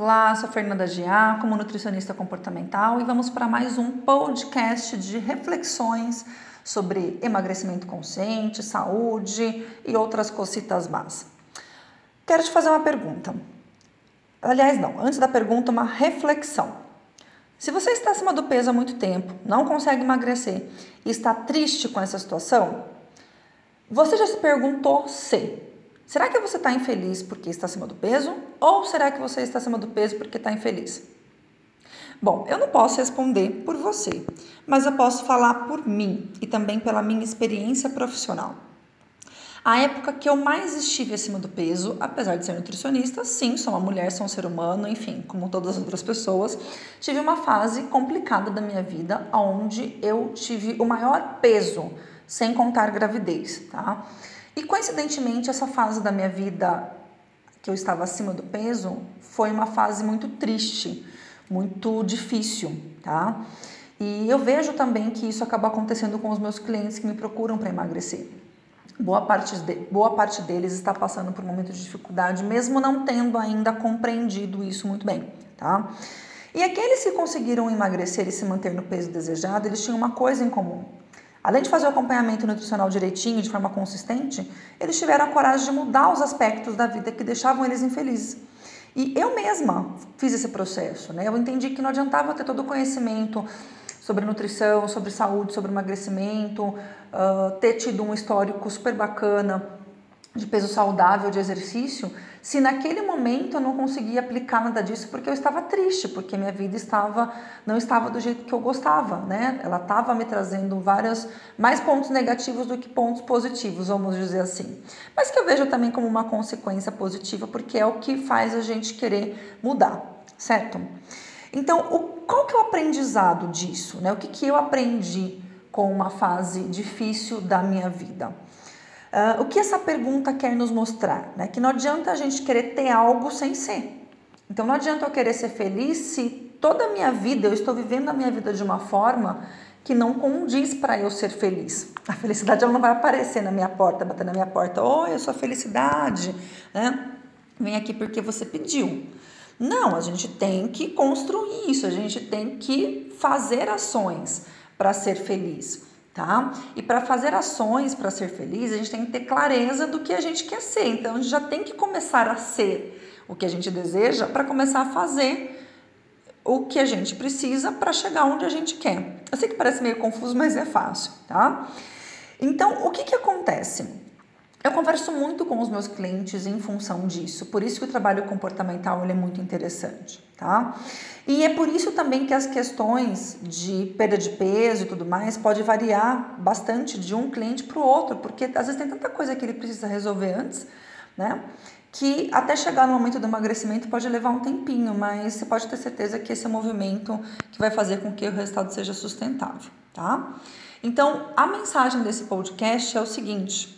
Olá, sou Fernanda Giacomo, nutricionista comportamental, e vamos para mais um podcast de reflexões sobre emagrecimento consciente, saúde e outras cositas más. Quero te fazer uma pergunta. Aliás, não, antes da pergunta, uma reflexão. Se você está acima do peso há muito tempo, não consegue emagrecer e está triste com essa situação, você já se perguntou se Será que você está infeliz porque está acima do peso? Ou será que você está acima do peso porque está infeliz? Bom, eu não posso responder por você, mas eu posso falar por mim e também pela minha experiência profissional. A época que eu mais estive acima do peso, apesar de ser nutricionista, sim, sou uma mulher, sou um ser humano, enfim, como todas as outras pessoas, tive uma fase complicada da minha vida, onde eu tive o maior peso, sem contar gravidez, tá? E coincidentemente, essa fase da minha vida que eu estava acima do peso foi uma fase muito triste, muito difícil, tá? E eu vejo também que isso acaba acontecendo com os meus clientes que me procuram para emagrecer. Boa parte, de, boa parte deles está passando por um momento de dificuldade, mesmo não tendo ainda compreendido isso muito bem, tá? E aqueles que conseguiram emagrecer e se manter no peso desejado, eles tinham uma coisa em comum. Além de fazer o acompanhamento nutricional direitinho, de forma consistente, eles tiveram a coragem de mudar os aspectos da vida que deixavam eles infelizes. E eu mesma fiz esse processo, né? Eu entendi que não adiantava ter todo o conhecimento sobre nutrição, sobre saúde, sobre emagrecimento, uh, ter tido um histórico super bacana de peso saudável, de exercício, se naquele momento eu não conseguia aplicar nada disso porque eu estava triste, porque minha vida estava não estava do jeito que eu gostava, né? Ela estava me trazendo vários mais pontos negativos do que pontos positivos, vamos dizer assim. Mas que eu vejo também como uma consequência positiva, porque é o que faz a gente querer mudar, certo? Então, o, qual que é o aprendizado disso, né? O que que eu aprendi com uma fase difícil da minha vida? Uh, o que essa pergunta quer nos mostrar? Né? Que não adianta a gente querer ter algo sem ser. Então não adianta eu querer ser feliz se toda a minha vida eu estou vivendo a minha vida de uma forma que não condiz para eu ser feliz. A felicidade ela não vai aparecer na minha porta, bater na minha porta. Oi, eu sou a felicidade. Né? Vem aqui porque você pediu. Não, a gente tem que construir isso, a gente tem que fazer ações para ser feliz tá? E para fazer ações para ser feliz, a gente tem que ter clareza do que a gente quer ser. Então, a gente já tem que começar a ser o que a gente deseja para começar a fazer o que a gente precisa para chegar onde a gente quer. Eu sei que parece meio confuso, mas é fácil, tá? Então, o que que acontece? Eu converso muito com os meus clientes em função disso, por isso que o trabalho comportamental ele é muito interessante, tá? E é por isso também que as questões de perda de peso e tudo mais pode variar bastante de um cliente para o outro, porque às vezes tem tanta coisa que ele precisa resolver antes, né? Que até chegar no momento do emagrecimento pode levar um tempinho, mas você pode ter certeza que esse é o movimento que vai fazer com que o resultado seja sustentável, tá? Então, a mensagem desse podcast é o seguinte: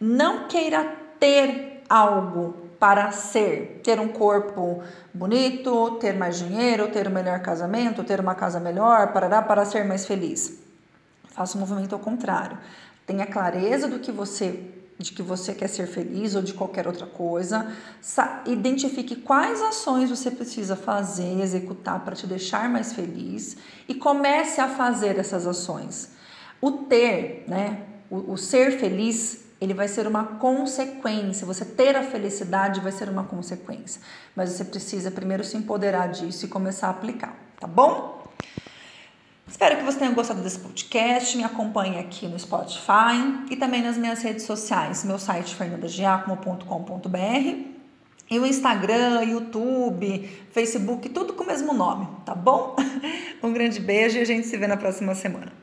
não queira ter algo para ser, ter um corpo bonito, ter mais dinheiro, ter um melhor casamento, ter uma casa melhor, para para ser mais feliz. Faça o um movimento ao contrário. Tenha clareza do que você de que você quer ser feliz ou de qualquer outra coisa. Identifique quais ações você precisa fazer, executar para te deixar mais feliz e comece a fazer essas ações. O ter, né, o, o ser feliz ele vai ser uma consequência. Você ter a felicidade vai ser uma consequência. Mas você precisa primeiro se empoderar disso e começar a aplicar, tá bom? Espero que você tenha gostado desse podcast. Me acompanhe aqui no Spotify e também nas minhas redes sociais, meu site fernandagiacomo.com.br e o Instagram, YouTube, Facebook, tudo com o mesmo nome, tá bom? Um grande beijo e a gente se vê na próxima semana.